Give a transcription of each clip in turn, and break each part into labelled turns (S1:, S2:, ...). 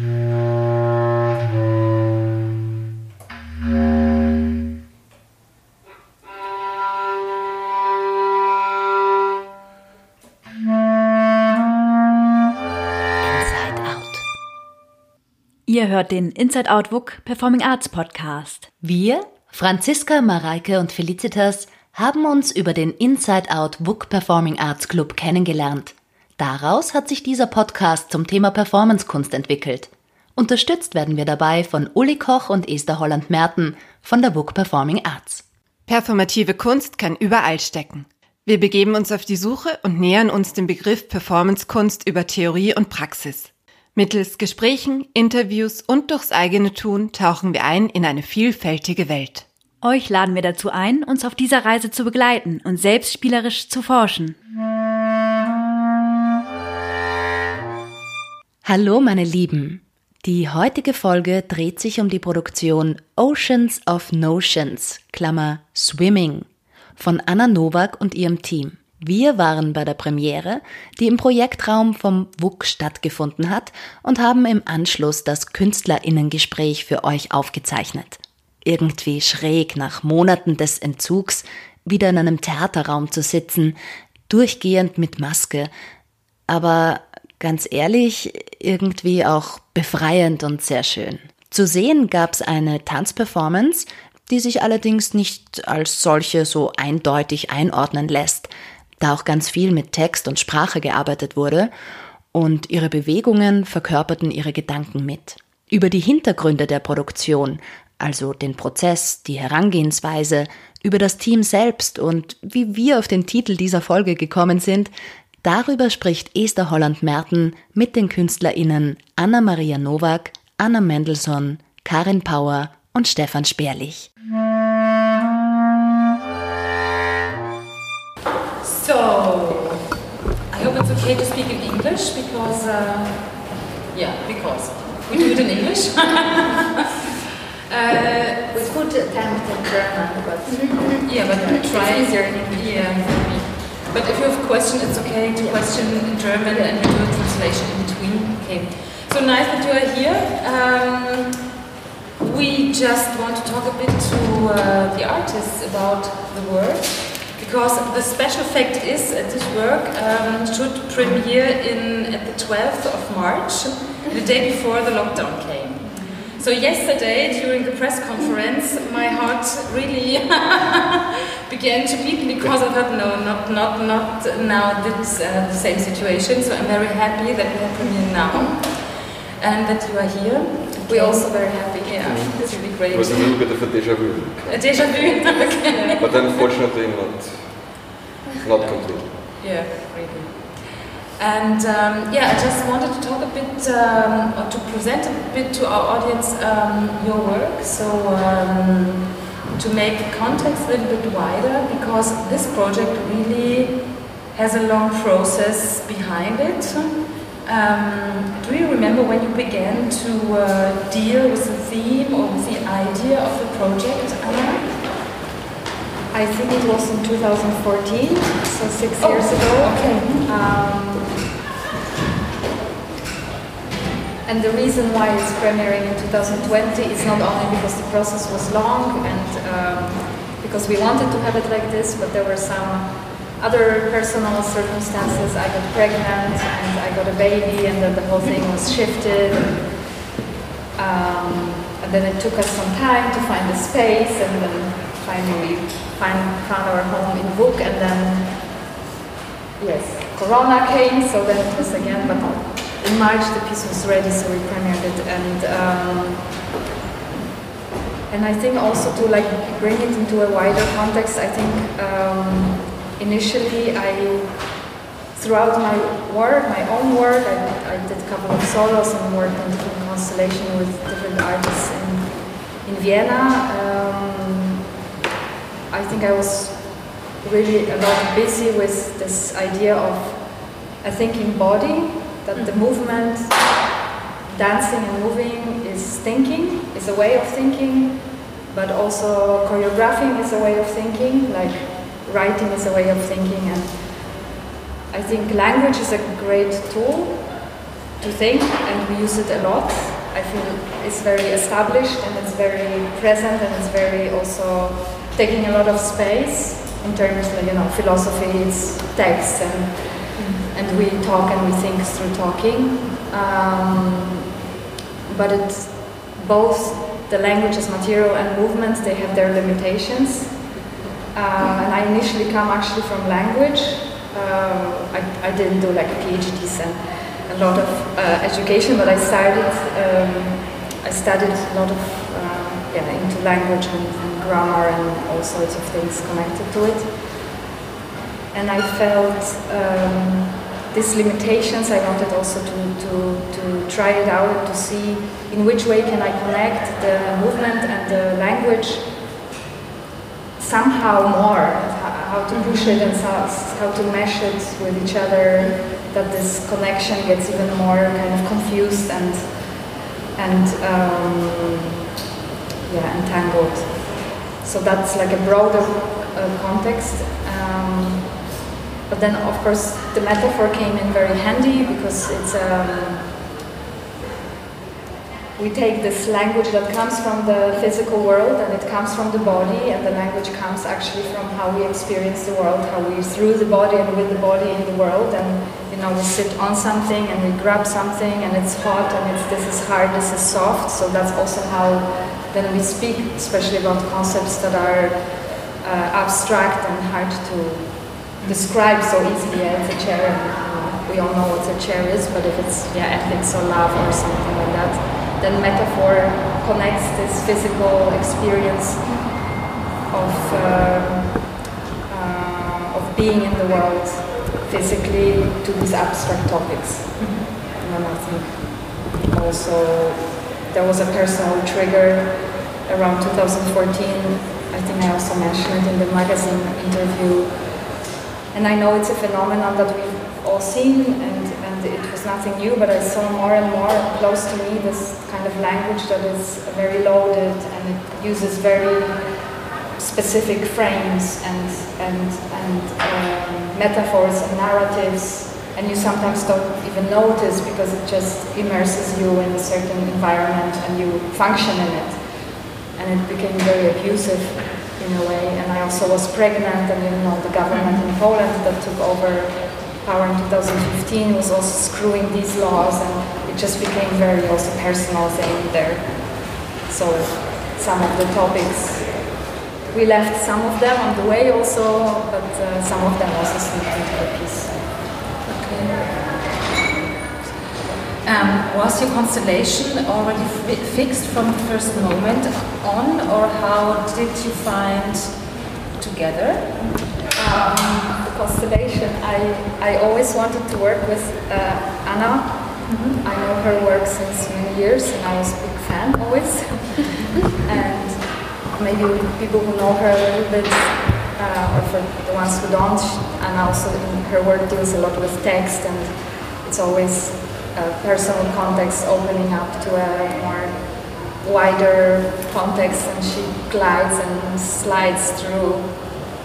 S1: Ihr hört den Inside Out WUK Performing Arts Podcast.
S2: Wir, Franziska, Mareike und Felicitas, haben uns über den Inside Out WUK Performing Arts Club kennengelernt. Daraus hat sich dieser Podcast zum Thema Performancekunst entwickelt. Unterstützt werden wir dabei von Uli Koch und Esther Holland-Merten von der WUK Performing Arts.
S3: Performative Kunst kann überall stecken. Wir begeben uns auf die Suche und nähern uns dem Begriff Performancekunst über Theorie und Praxis. Mittels Gesprächen, Interviews und durchs eigene Tun tauchen wir ein in eine vielfältige Welt.
S1: Euch laden wir dazu ein, uns auf dieser Reise zu begleiten und selbst spielerisch zu forschen.
S2: Hallo meine Lieben. Die heutige Folge dreht sich um die Produktion Oceans of Notions, Klammer Swimming, von Anna Nowak und ihrem Team. Wir waren bei der Premiere, die im Projektraum vom WUK stattgefunden hat und haben im Anschluss das Künstlerinnengespräch für euch aufgezeichnet. Irgendwie schräg nach Monaten des Entzugs wieder in einem Theaterraum zu sitzen, durchgehend mit Maske, aber ganz ehrlich, irgendwie auch befreiend und sehr schön. Zu sehen gab's eine Tanzperformance, die sich allerdings nicht als solche so eindeutig einordnen lässt da auch ganz viel mit Text und Sprache gearbeitet wurde und ihre Bewegungen verkörperten ihre Gedanken mit. Über die Hintergründe der Produktion, also den Prozess, die Herangehensweise, über das Team selbst und wie wir auf den Titel dieser Folge gekommen sind, darüber spricht Esther Holland-Merten mit den KünstlerInnen Anna-Maria Nowak, Anna Mendelssohn, Karin Pauer und Stefan Sperlich.
S4: So, I hope it's okay to speak in English because, uh, yeah, because we do it in English. uh,
S5: we could attempt in German, but
S4: yeah, but try
S5: easier in English.
S4: Yeah, but if you have a question, it's okay to question in German and we do a translation in between. Okay. So nice that you are here. Um, we just want to talk a bit to uh, the artists about the work because the special fact is that this work um, should premiere in at the 12th of March, the day before the lockdown came. So yesterday, during the press conference, my heart really began to beat because I thought, no, not not not now. This uh, the same situation. So I'm very happy that we have premiere now, and that you are here. We're also very happy. Yeah, it's really great.
S6: It was a little bit of a deja vu.
S4: A deja vu. okay.
S6: But unfortunately not, not complete.
S4: Yeah. And um, yeah, I just wanted to talk a bit, um, or to present a bit to our audience um, your work. So um, to make the context a little bit wider, because this project really has a long process behind it. Um, do you remember when you began to uh, deal with the theme or with the idea of the project, Anna?
S5: I think it was in 2014, so six
S4: Oh,
S5: years ago.
S4: okay.
S5: Um, and the reason why it's premiering in 2020 is not only because the process was long and um, because we wanted to have it like this, but there were some other personal circumstances. I got pregnant and I got a baby, and then the whole thing was shifted. Um, and then it took us some time to find the space, and then finally find, found our home in WUK, and then yes, Corona came, so then it was again, but in March the piece was ready, so we premiered it, and um, and I think also to like bring it into a wider context. I think um, initially I, throughout my work, my own work, I, I did a couple of solos and worked on different constellation with different artists in in Vienna. Um, I think I was really a lot busy with this idea of a thinking body, that the movement, dancing and moving is thinking, is a way of thinking, but also choreographing is a way of thinking, like writing is a way of thinking. And I think language is a great tool to think and we use it a lot. I feel it's very established and it's very present and it's very also taking a lot of space in terms of you know philosophy, it's text and and we talk and we think through talking. Um, but it's both the language as material and movement, they have their limitations. Uh, and I initially come actually from language. Uh, I, I didn't do like PhDs and a lot of uh, education, but I started, um, I studied a lot of, uh, yeah, into language and, and grammar and all sorts of things connected to it. And I felt um, these limitations, I wanted also to, to, to try it out to see in which way can I connect the movement and the language somehow more, how to push it and how to mesh it with each other, that this connection gets even more kind of confused and and um, yeah entangled. So that's like a broader uh, context. Um, but then, of course, the metaphor came in very handy because it's um, we take this language that comes from the physical world and it comes from the body, and the language comes actually from how we experience the world, how we through the body and with the body in the world, and you know we sit on something and we grab something and it's hot and it's this is hard, this is soft. So that's also how then we speak, especially about concepts that are uh, abstract and hard to describe so easily as a chair. And, we all know what a chair is, but if it's yeah, ethics or love or something like that, then metaphor connects this physical experience of uh, uh, of being in the world physically to these abstract topics. Mm-hmm. And then I think also there was a personal trigger around 2014. I think I also mentioned it in the magazine interview and I know it's a phenomenon that we've all seen, and, and it was nothing new, but I saw more and more close to me this kind of language that is very loaded and it uses very specific frames and, and, and um, metaphors and narratives, and you sometimes don't even notice because it just immerses you in a certain environment and you function in it. And it became very abusive in a way. And I also was pregnant, and you know, the government in Poland that took over power in 2015 was also screwing these laws, and it just became very also personal thing there. So some of the topics we left some of them on the way also, but uh, some of them also slipped into the piece.
S4: Okay. Um, was your constellation already fi fixed from the first moment on, or how did you find together?
S5: Um, the constellation, I, I always wanted to work with uh, Anna. Mm -hmm. I know her work since many years, and I was a big fan always. and maybe people who know her a little bit, uh, or for the ones who don't, and also her work deals a lot with text, and it's always personal context opening up to a more wider context and she glides and slides through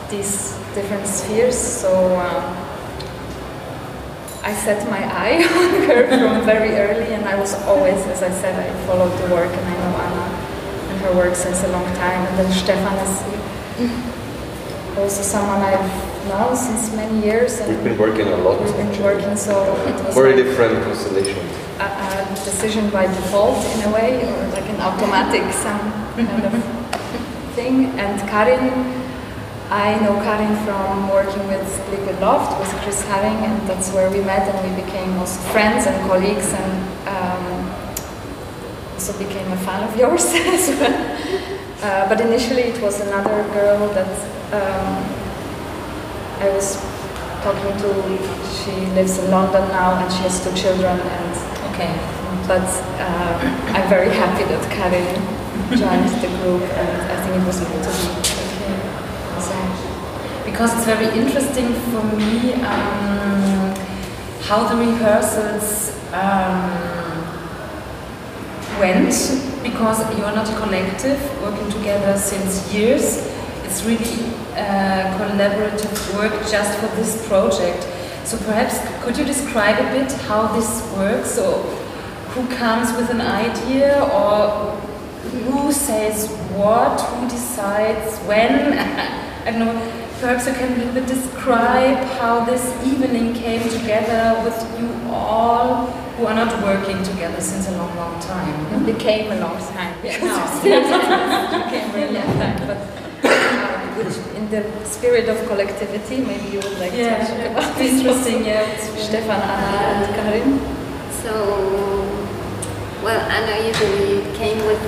S5: these different spheres. So um, I set my eye on her from very early and I was always, as I said, I followed the work and I know Anna and her work since a long time. And then Stefan is also someone I've now since many years.
S6: And We've been working a lot.
S5: We've been working, so it was
S6: very like different constellations.
S5: A, a, decision by default in a way, or like an automatic some kind of thing. And Karin, I know Karin from working with Liquid Loft with Chris Haring, and that's where we met, and we became also friends and colleagues, and um, also became a fan of yours as well. Uh, but initially, it was another girl that. Um, I was talking to, she lives in London now and she has two children and
S4: okay.
S5: But uh, I'm very happy that Karin joined the group and I think it was meant to be. Okay. So.
S4: Because it's very interesting for me um, how the rehearsals um, went because you're not a collective working together since years. It's really uh, collaborative work just for this project. So perhaps could you describe a bit how this works? So who comes with an idea or who says what, who decides when. I don't know, perhaps you can a little bit describe how this evening came together with you all who are not working together since a long, long time.
S5: It became a long time. Yeah, no.
S4: it became a long time.
S5: But in the spirit of collectivity, maybe you would like
S4: yeah,
S5: to talk about
S4: it's interesting, yeah.
S5: Stefan, Anna, and Karin.
S7: So, well, Anna usually came with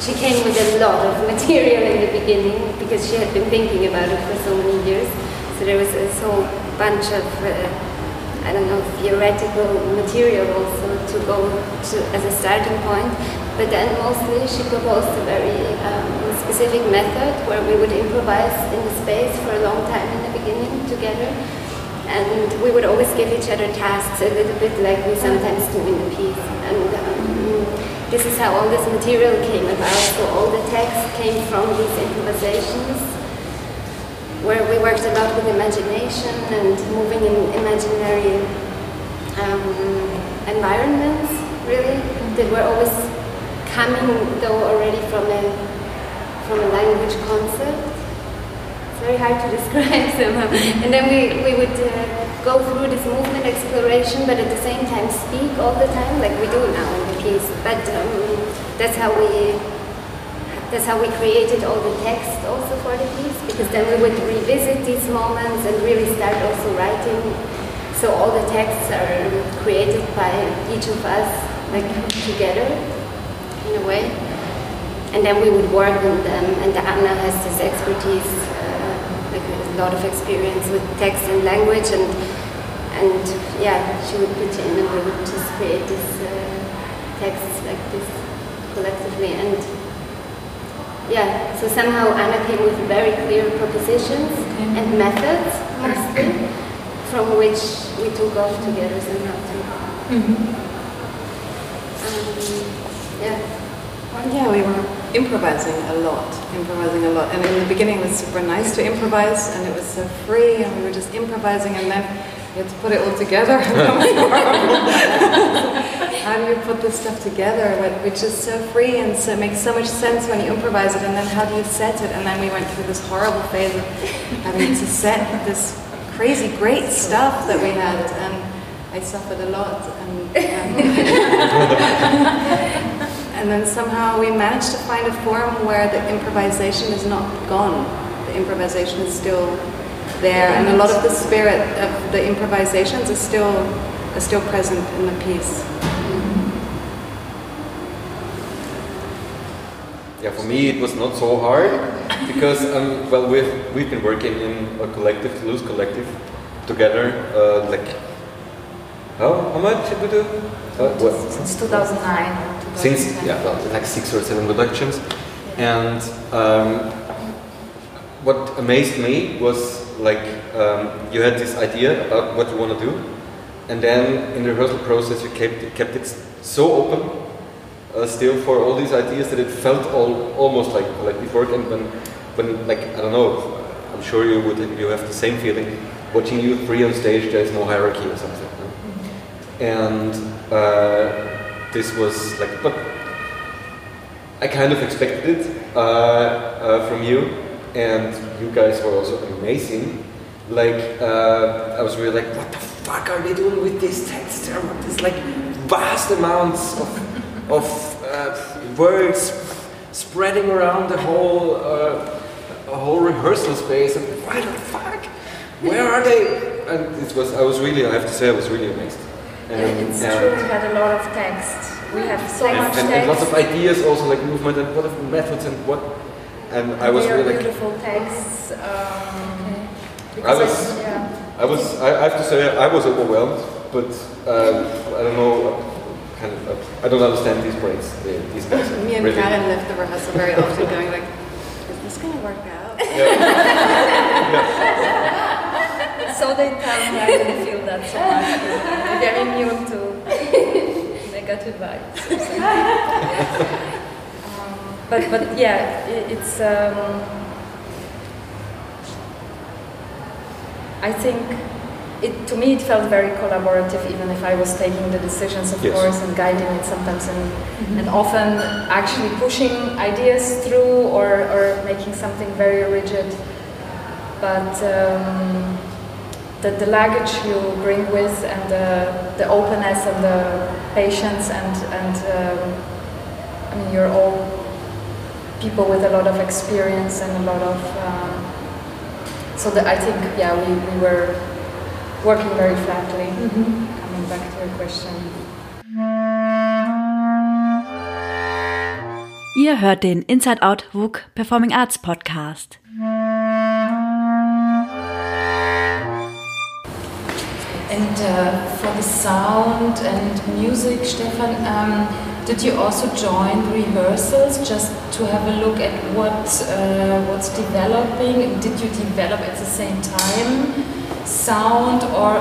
S7: she came with a lot of material in the beginning because she had been thinking about it for so many years. So there was a whole bunch of, uh, I don't know, theoretical material also to go to as a starting point. But then mostly she proposed a very um, specific method where we would improvise in the space for a long time in the beginning together. And we would always give each other tasks a little bit like we sometimes do in the piece. And um, this is how all this material came about. So all the text came from these improvisations, where we worked a lot with imagination and moving in imaginary um, environments, really, that were always coming, though, already from a, from a language concept. It's very hard to describe somehow. and then we, we would uh, go through this movement exploration, but at the same time speak all the time, like we do now in the piece. But um, that's how we that's how we created all the text also for the piece, because then we would revisit these moments and really start also writing. So all the texts are created by each of us, like together, in a way. And then we would work on them, and Anna has this expertise, uh, like a lot of experience with text and language, and and yeah, she would put in, and we would just create this uh, texts like this collectively, and yeah, so somehow Anna came with very clear propositions and methods, mostly, from which we took off together somehow too. Um, yeah.
S3: Yeah, we were improvising a lot, improvising a lot. And in the beginning, it was super nice to improvise, and it was so free, and we were just improvising, and then you had to put it all together. how do you put this stuff together, which is so free and so it makes so much sense when you improvise it, and then how do you set it? And then we went through this horrible phase of having to set this crazy great stuff that we had, and I suffered a lot. And, um, and then somehow we managed to find a form where the improvisation is not gone. The improvisation is still there, and a lot of the spirit of the improvisations is still is still present in the piece.
S6: Yeah, for me it was not so hard because um, well we've we've been working in a collective, Toulouse collective, together. Uh, like how how much did we do? Uh, what?
S5: Since 2009.
S6: Since yeah, well, like six or seven productions, and um, what amazed me was like um, you had this idea about what you want to do, and then in the rehearsal process you kept kept it so open uh, still for all these ideas that it felt all, almost like collective work. And when, when like I don't know, I'm sure you would you have the same feeling watching you three on stage. There is no hierarchy or something. And uh, this was like, but I kind of expected it uh, uh, from you, and you guys were also amazing. Like uh, I was really like, what the fuck are they doing with this texts? There these like vast amounts of of uh, words spreading around the whole uh, whole rehearsal space. And why the fuck? Where are they? And it was I was really I have to say I was really amazed. And,
S5: It's
S6: and-
S5: true, we had a lot of text. We have so
S6: and,
S5: much
S6: and,
S5: text.
S6: and lots of ideas also like movement and what of methods and what and I was really like
S5: beautiful texts. Um,
S6: I
S5: because
S6: was-
S5: yeah.
S6: I was I, I have to say I was overwhelmed but um, I don't know kind of uh, I don't understand these brains the- these guys
S3: Me and
S6: really.
S3: Karin left the rehearsal very often going like, is this going to work out?
S5: So they tell me I didn't feel that so much. They're immune to negative vibes. or um, but but yeah, i- it's. Um, I think it, to me, it felt very collaborative, even if I was taking the decisions, of
S6: Yes.
S5: course, and guiding it sometimes, and, and often actually pushing ideas through or, or making something very rigid. But um, the, the luggage you bring with, and the, the openness and the patience, and, and um, I mean, you're all people with a lot of experience and a lot of. Um, so that I think, yeah, we, we were working very flatly. Coming back to your question.
S1: Ihr hört den Inside Out WUK Performing Arts Podcast.
S4: And uh, for the sound and music, Stefan, um, did you also join rehearsals just to have a look at what uh, what's developing? Did you develop at the same time sound, or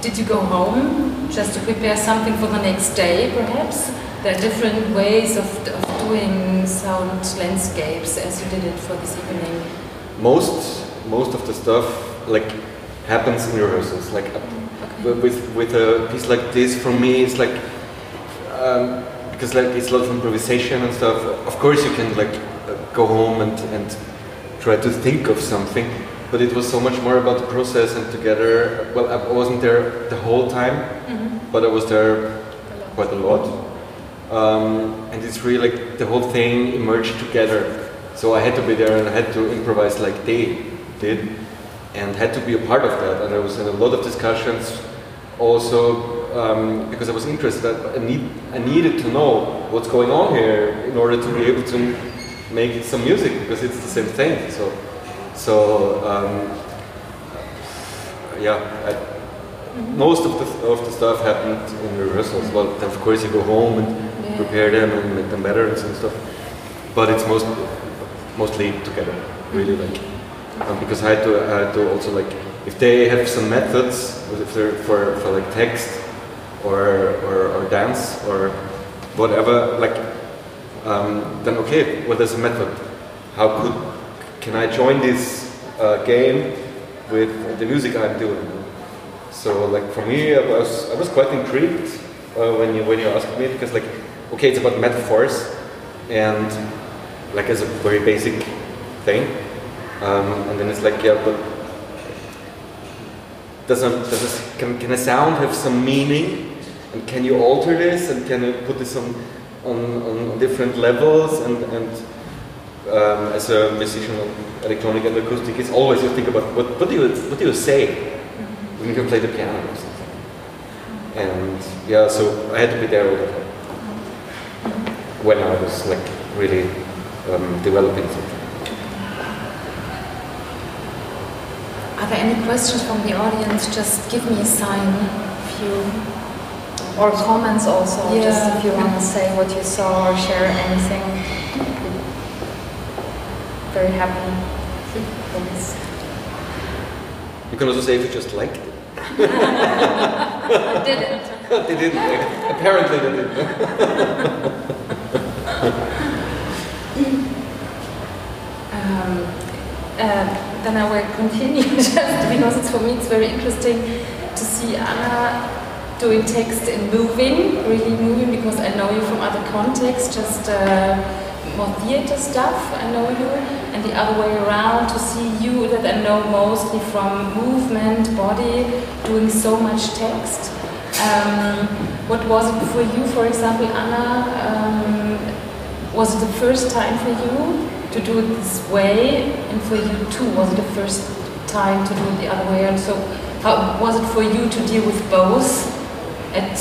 S4: did you go home just to prepare something for the next day, perhaps? There are different ways of, of doing sound landscapes as you did it for this evening.
S6: most most of the stuff like happens in rehearsals like uh, with with a piece like this for me it's like um, because like it's a lot of improvisation and stuff of course you can like go home and and try to think of something but it was so much more about the process and together well i wasn't there the whole time but i was there quite a lot. Um, and it's really like the whole thing emerged together. So I had to be there and I had to improvise like they did, and had to be a part of that. And I was in a lot of discussions, also um, because I was interested. I need I needed to know what's going on here in order to be able to make some music because it's the same thing. So so um, yeah. I, most of the, of the stuff happened in rehearsals. Well, of course you go home and prepare them and make them better and some stuff. But it's most mostly together, really like um, because I had to I had to also like if they have some methods, if they're for, for like text or, or or dance or whatever, like um, then okay, well there's a method. How could can I join this uh, game with the music I'm doing? So like for me, I was I was quite intrigued uh, when you when you asked me because like okay, it's about metaphors and like as a very basic thing, um, and then it's like yeah, but does a, does can can a sound have some meaning, and can you alter this? And can you put this on on, on different levels? And and um, as a musician of electronic and acoustic, it's always you think about what, what do you what do you say when you can play the piano or something. And yeah, so I had to be there all the time. When I was like really um, developing something.
S4: Are there any questions from the audience? Just give me a sign if you.
S5: Or comments also, just
S4: Yeah.
S5: if you want to say what you saw or share anything. Very happy for this.
S6: You can also say if you just liked it.
S4: I Didn't.
S6: they didn't. Apparently they didn't.
S4: Um, uh, then I will continue just because for me it's very interesting to see Anna doing text and moving, really moving because I know you from other contexts, just uh, more theater stuff. I know you, and the other way around to see you that I know mostly from movement, body, doing so much text. Um, what was it for you, for example, Anna? Um, was it the first time for you to do it this way, and for you too? Was it the first time to do it the other way? And so, how was it for you to deal with both at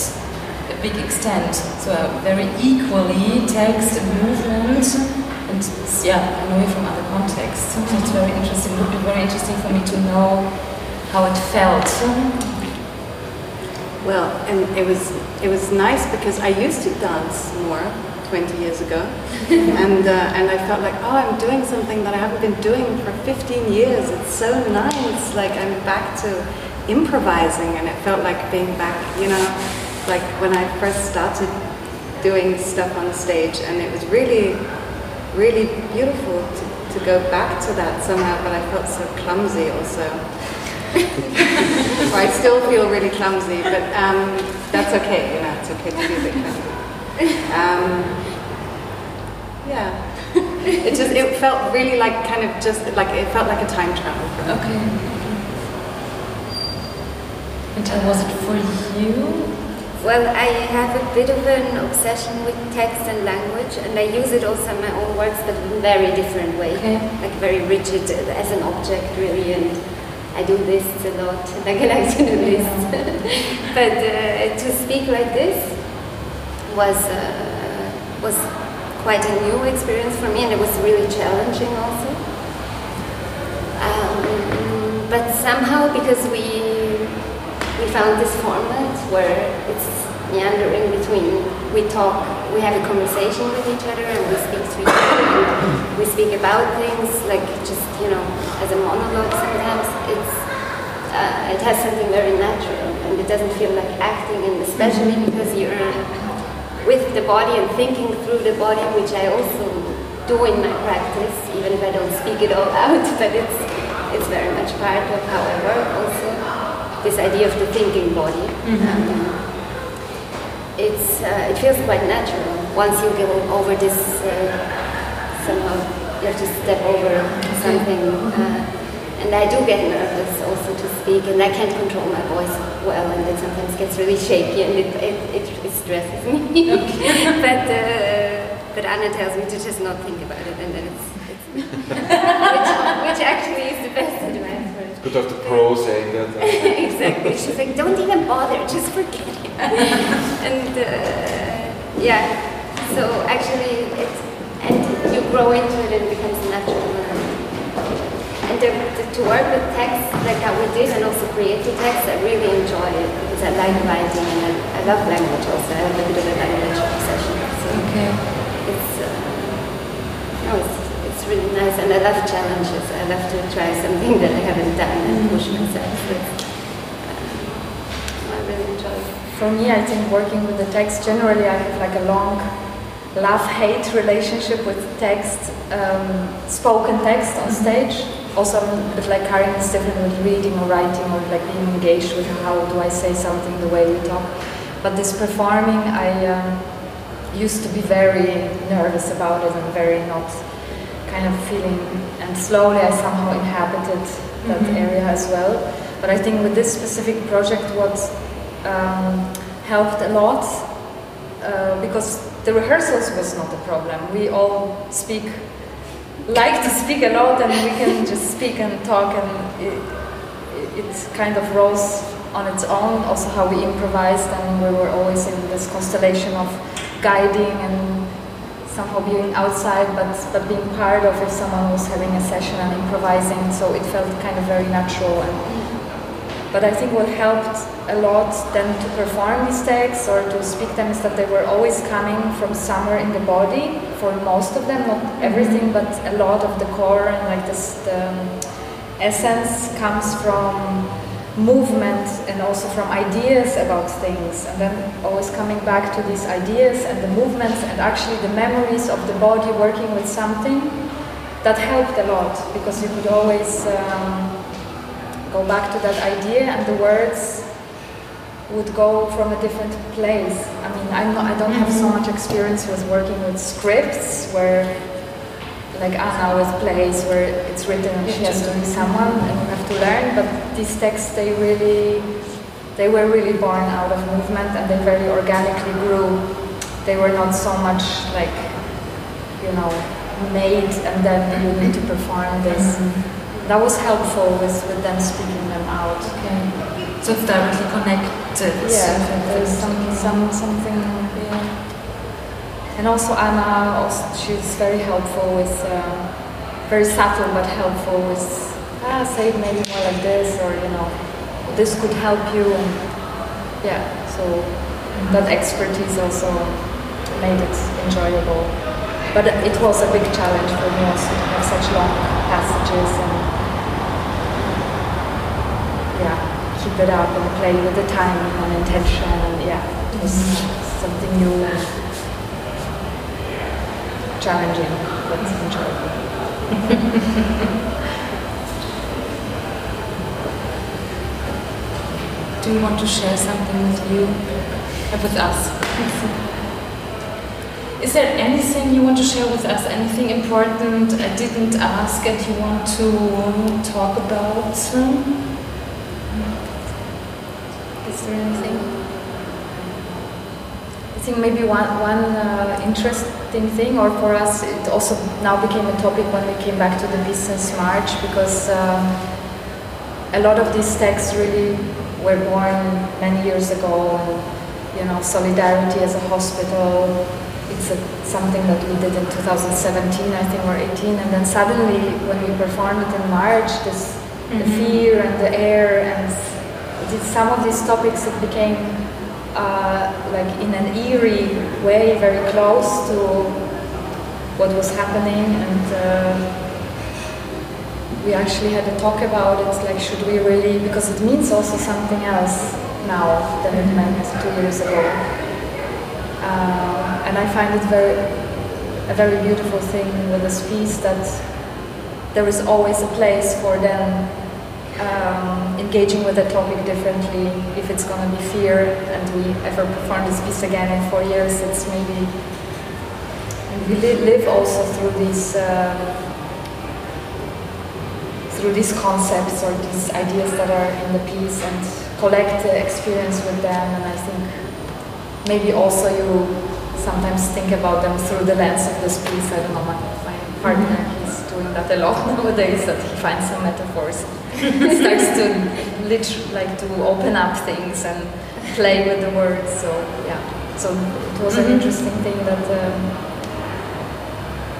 S4: a big extent? So uh, very equally, text and movement, and yeah, I know you from other contexts. So it's very interesting. It would be very interesting for me to know how it felt.
S3: Well, and it was it was nice because I used to dance more 20 years ago, and uh, and I felt like oh I'm doing something that I haven't been doing for 15 years. It's so nice. Like I'm back to improvising, and it felt like being back. You know, like when I first started doing stuff on stage, and it was really really beautiful to, to go back to that somehow. But I felt so clumsy also.
S8: so I still feel really clumsy, but um, that's okay. You know, it's okay to be a bit clumsy. Um, yeah. It just it felt really like kind of just like it felt like a time travel.
S4: Okay. And was it for you?
S7: Well, I have a bit of an obsession with text and language, and I use it also in my own works, but in a very different way.
S4: Okay.
S7: Like very rigid as an object, really, and I do this a lot, like I like to do this. but uh, to speak like this was uh, was quite a new experience for me, and it was really challenging also. Um, but somehow, because we we found this format where it's meandering between we talk, we have a conversation with each other, and we speak to each other, we speak about things like just you know as a monologue. Sometimes it's uh, it has something very natural, and it doesn't feel like acting, and especially because you're with the body and thinking through the body, which I also do in my practice, even if I don't speak it all out, but it's it's very much part of how I work also this idea of the thinking body. Um, it's uh, it feels quite natural once you go over this uh, somehow you have to step over something. Uh, and I do get nervous also to speak, and I can't control my voice well, and it sometimes gets really shaky, and it it, it, it stresses me. but uh, but Anna tells me to just not think about it, and then it's, it's which, which actually is the best advice for it.
S6: Good of the pro saying that.
S7: exactly. She's like, don't even bother, just forget it. and uh, yeah, so actually, it's and you grow into it and it becomes natural. And the, the, to work with text like how we did, and also creative text, I really enjoy it because I like writing and I, I love language also. I have a bit of a language obsession. So
S4: Okay.
S7: it's uh, no, it's, it's really nice, and I love challenges. I love to try something that I haven't done and push myself. So uh, I really enjoy it.
S5: For me, I think working with the text, generally I have like a long love-hate relationship with text, um, spoken text on stage. Also, like Karin is different with reading or writing or like being engaged with how do I say something the way we talk. But this performing, I um, used to be very nervous about it and very not kind of feeling, and slowly I somehow inhabited that area as well. But I think with this specific project, what um, helped a lot uh, because the rehearsals was not a problem. We all speak, like to speak a lot, and we can just speak and talk, and it, it, kind of rose on its own. Also, how we improvised, and we were always in this constellation of guiding and somehow being outside, but but being part of if someone was having a session and improvising. So it felt kind of very natural and. But I think what helped a lot then to perform these texts or to speak them is that they were always coming from somewhere in the body for most of them, not everything, but a lot of the core and like this the essence comes from movement and also from ideas about things. And then always coming back to these ideas and the movements and actually the memories of the body working with something that helped a lot because you could always um, go back to that idea and the words would go from a different place. I mean, I'm not, I don't have so much experience with working with scripts where, like Anna with plays where it's written and she has to be someone and you have to learn. But these texts, they really, they were really born out of movement and they very organically grew. They were not so much like, you know, made and then you need to perform this mm-hmm. that was helpful with, with them speaking them out.
S4: Okay. So it's directly connected.
S5: Yeah, there's some, some, something, yeah. And also Anna, also, she's very helpful with, um, very subtle but helpful with, ah, say it maybe more like this, or you know, this could help you. And yeah, so that expertise also made it enjoyable. But it was a big challenge for me also to have such long passages and it up and play with the timing and intention and yeah, it was something new and challenging but enjoyable.
S4: do you want to share something with you, uh, with us? Is there anything you want to share with us? Anything important I didn't ask and you want to talk about?
S5: Is there anything? I think maybe one, one uh, interesting thing, or for us, it also now became a topic when we came back to the Business March because um, a lot of these texts really were born many years ago. And, you know, solidarity as a hospital, it's a, something that we did in 2017, I think, or 18, and then suddenly when we performed it in March, this the fear and the air and some of these topics it became uh, like in an eerie way very close to what was happening and uh, we actually had a talk about it like should we really because it means also something else now than it meant two years ago. Uh, and I find it very a very beautiful thing with this piece that there is always a place for them um, engaging with the topic differently. If it's going to be fear and we ever perform this piece again in four years, it's maybe. We li- live also through these. Uh, through these concepts or these ideas that are in the piece and collect the experience with them and I think maybe also you sometimes think about them through the lens of this piece. I don't know, my, my partner, he's doing that a lot nowadays, that he finds some metaphors. he starts to lit- like to open up things and play with the words. So yeah, so it was an interesting thing that um,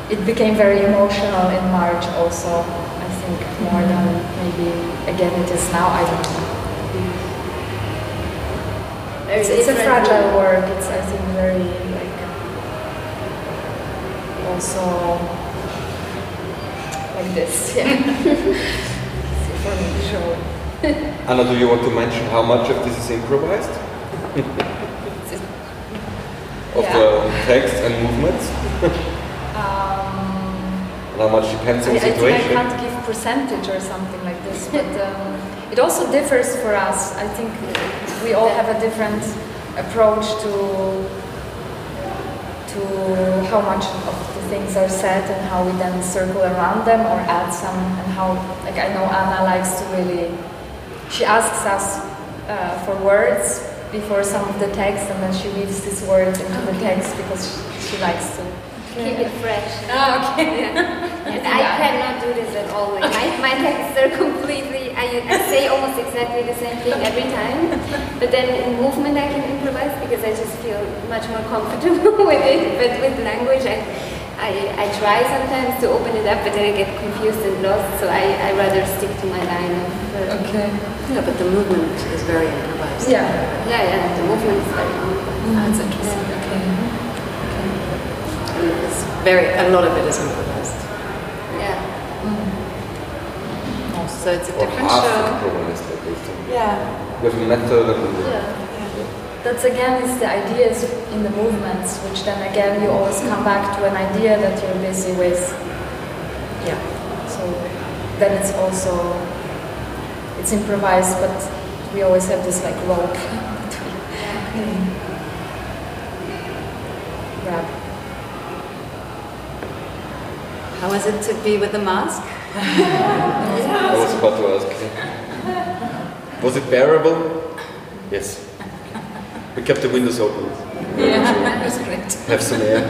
S5: it became very emotional in March also, I think, more than maybe again it is now, I don't know. It's, it's a fragile work. It's I think very like also like this. Yeah. For me to show.
S6: Anna, do you want to mention how much of this is improvised? of
S5: Yeah.
S6: the text and movements?
S5: Um,
S6: how much depends
S5: I,
S6: on
S5: I think I can't give percentage or something like this, but um, it also differs for us. I think we all have a different approach to to how much of the things are said and how we then circle around them or add some and how like I know Anna likes to really she asks us uh, for words before some of the text and then she weaves these words into the text because she, she likes to
S7: Keep it fresh.
S5: Ah, okay.
S7: And I cannot do this at all. Like my, my texts are completely, I, I say almost exactly the same thing every time. But then in movement I can improvise because I just feel much more comfortable with it. But with language I, I, I try sometimes to open it up, but then I get confused and lost. So I, I rather stick to my line of. Uh,
S5: Okay.
S8: Yeah, but the movement is very improvised.
S5: Yeah.
S7: yeah, yeah, the movement is very important.
S5: That's interesting. Okay.
S8: And it's very, a lot of it is improvised.
S7: Yeah.
S8: So it's a
S6: Or
S8: different
S6: half
S8: show.
S6: improvised, at least.
S8: Yeah.
S6: You have a method and
S5: That's again is the ideas in the movements, which then again you always come back to an idea that you're busy with. Yeah. So then it's also it's improvised, but we always have this like rope that grab.
S8: How was it to be with the mask?
S6: I was about to ask. you. Was it bearable? Yes. We kept the windows open.
S5: Yeah, that's great.
S6: Have some air.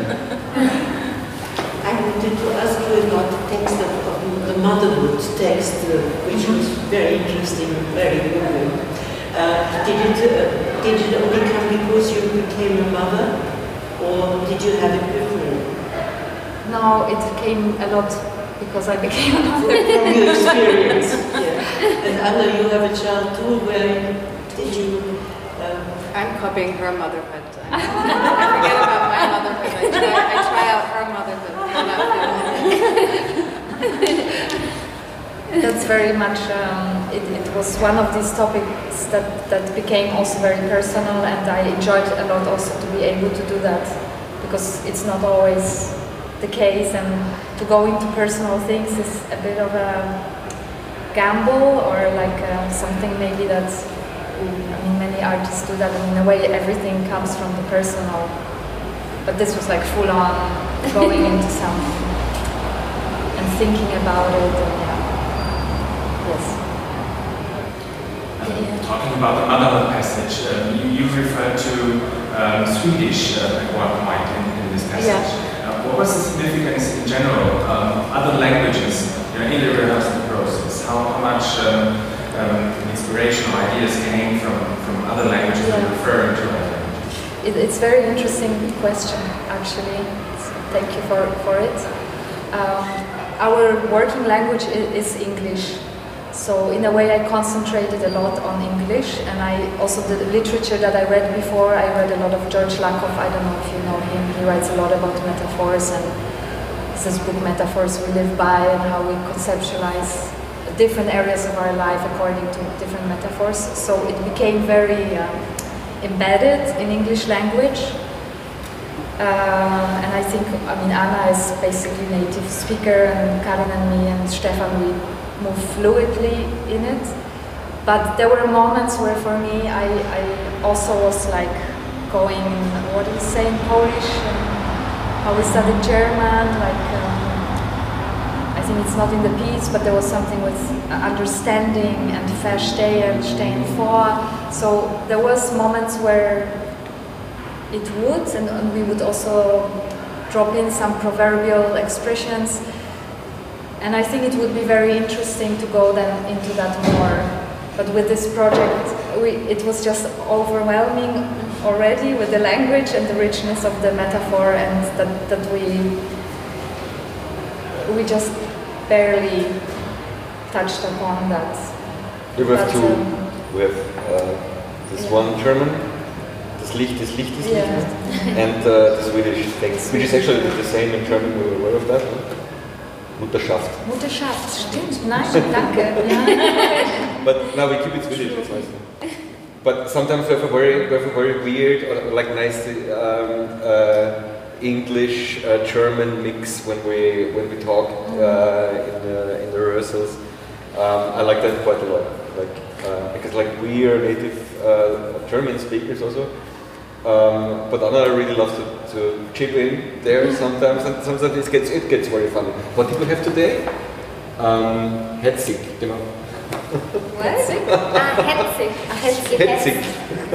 S9: I wanted to ask you about the text of, of the motherhood text, uh, which was very interesting, very moving. Uh, did it uh, did it only come because you became a mother, or did you have it before?
S5: No, it came a lot because I became a mother.
S9: From your experience, yeah. And Anna, you have a child too. Where did you? Uh,
S8: I'm copying her motherhood. I forget about my motherhood. I try, I try out her motherhood.
S5: That's very much, um, it, it was one of these topics that, that became also very personal, and I enjoyed a lot also to be able to do that because it's not always the case, and to go into personal things is a bit of a gamble or like uh, something maybe that I mean, many artists do that, and in a way, everything comes from the personal. But this was like full on going into something and thinking about it. And yeah. Yes.
S10: Talking about the other passage, um, you, you referred to um, Swedish uh, at one point in, in this passage.
S5: Yeah.
S10: What was the significance in general um, other languages you know, in the rehearsal process? How, how much um, um, inspiration or ideas came from, from other languages
S5: Yeah.
S10: you're referring to?
S5: It, it's a very interesting question, actually. So thank you for, for it. Um, our working language is English. So in a way, I concentrated a lot on English, and I also the literature that I read before. I read a lot of George Lakoff. I don't know if you know him. He writes a lot about metaphors, and this is book metaphors we live by, and how we conceptualize different areas of our life according to different metaphors. So it became very um, embedded in English language. Um, and I think, I mean, Anna is basically native speaker, and Karin and me and Stefan, we move fluidly in it. But there were moments where, for me, I, I also was like going, what do you say in Polish? And how we studied German, like. Um, I think it's not in the piece, but there was something with understanding and verstehen, stehen vor. So there was moments where it would, and, and we would also drop in some proverbial expressions. And I think it would be very interesting to go then into that more. But with this project, we, it was just overwhelming already with the language and the richness of the metaphor, and that, that we we just barely touched upon that.
S6: We have two. We have uh, this
S5: yeah.
S6: one German, das Licht, das Licht
S5: Yeah.
S6: Licht, and uh, the Swedish text, which is actually the same in German. We were aware of that. Mutterschaft.
S5: Mutterschaft, stimmt, nein, danke.
S6: But now we keep it Swedish. It's nice. But sometimes we have a very, we have a very weird or like nice um, uh, English uh, German mix when we when we talk uh, in the in the rehearsals. Um, I like that quite a lot. Like uh, because like we are native uh, German speakers also. Um, but Anna really loves to, to chip in there sometimes, and sometimes it gets it gets very funny. What did we have today? Um, Hetzig, you know.
S7: What? Hetzig. Ah, hetzig.
S6: Hetzig.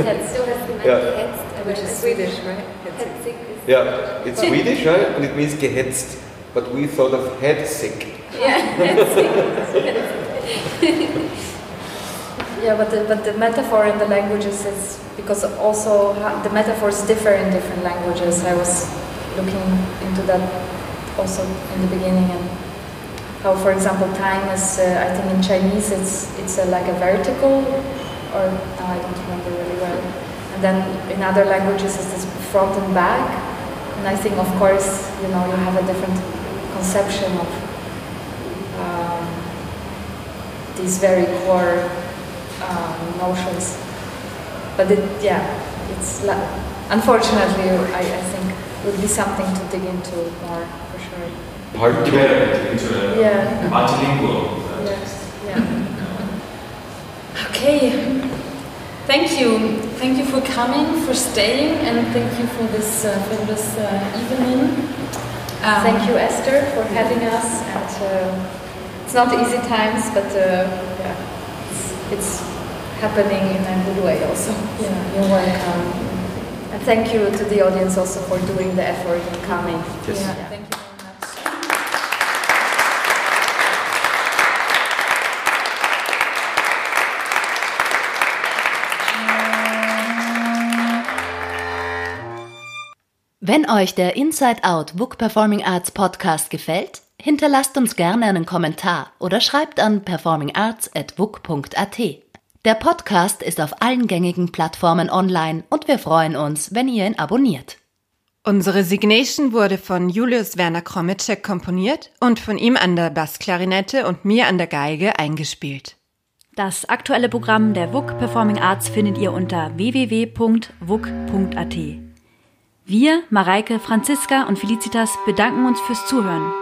S7: Hetz. Du hast gemeint,
S6: Ja.
S7: gehetzt.
S8: Which is Swedish, right?
S7: Hetzig ist.
S6: Yeah, it's Swedish, right? And it means gehetzt. But we thought of head sick.
S7: Ja, hetzig.
S5: Yeah, but the, but the metaphor in the languages is because also the metaphors differ in different languages. I was looking into that also in the beginning and how, for example, time is. Uh, I think in Chinese it's it's like a vertical, or no, I don't remember really well. And then in other languages it's this front and back. And I think, of course, you know, you have a different conception of um, these very core um, notions. But it, yeah, it's la- unfortunately, I, I think would be something to dig into more for sure.
S6: Part two.
S10: Develop into a
S5: Yeah.
S10: multilingual. uh,
S5: Yes. Yeah. Okay. Thank you. Thank you for coming, for staying, and thank you for this uh, for this uh, evening.
S4: Um,
S5: thank you, Esther, for having us. And uh, it's not easy times, but uh, yeah, it's, it's happening in a good way also.
S4: Yeah, you're welcome.
S5: And thank you to the audience also for doing the effort in coming.
S6: Yes.
S5: Yeah.
S4: Thank you very much.
S2: Wenn euch der Inside Out WUK Performing Arts Podcast gefällt, hinterlasst uns gerne einen Kommentar oder schreibt an performingarts.wuk.at. Der Podcast ist auf allen gängigen Plattformen online und wir freuen uns, wenn ihr ihn abonniert.
S3: Unsere Signation wurde von Julius Werner Kromitschek komponiert und von ihm an der Bassklarinette und mir an der Geige eingespielt.
S1: Das aktuelle Programm der WUK Performing Arts findet ihr unter www.wuk.at. Wir, Mareike, Franziska und Felicitas bedanken uns fürs Zuhören.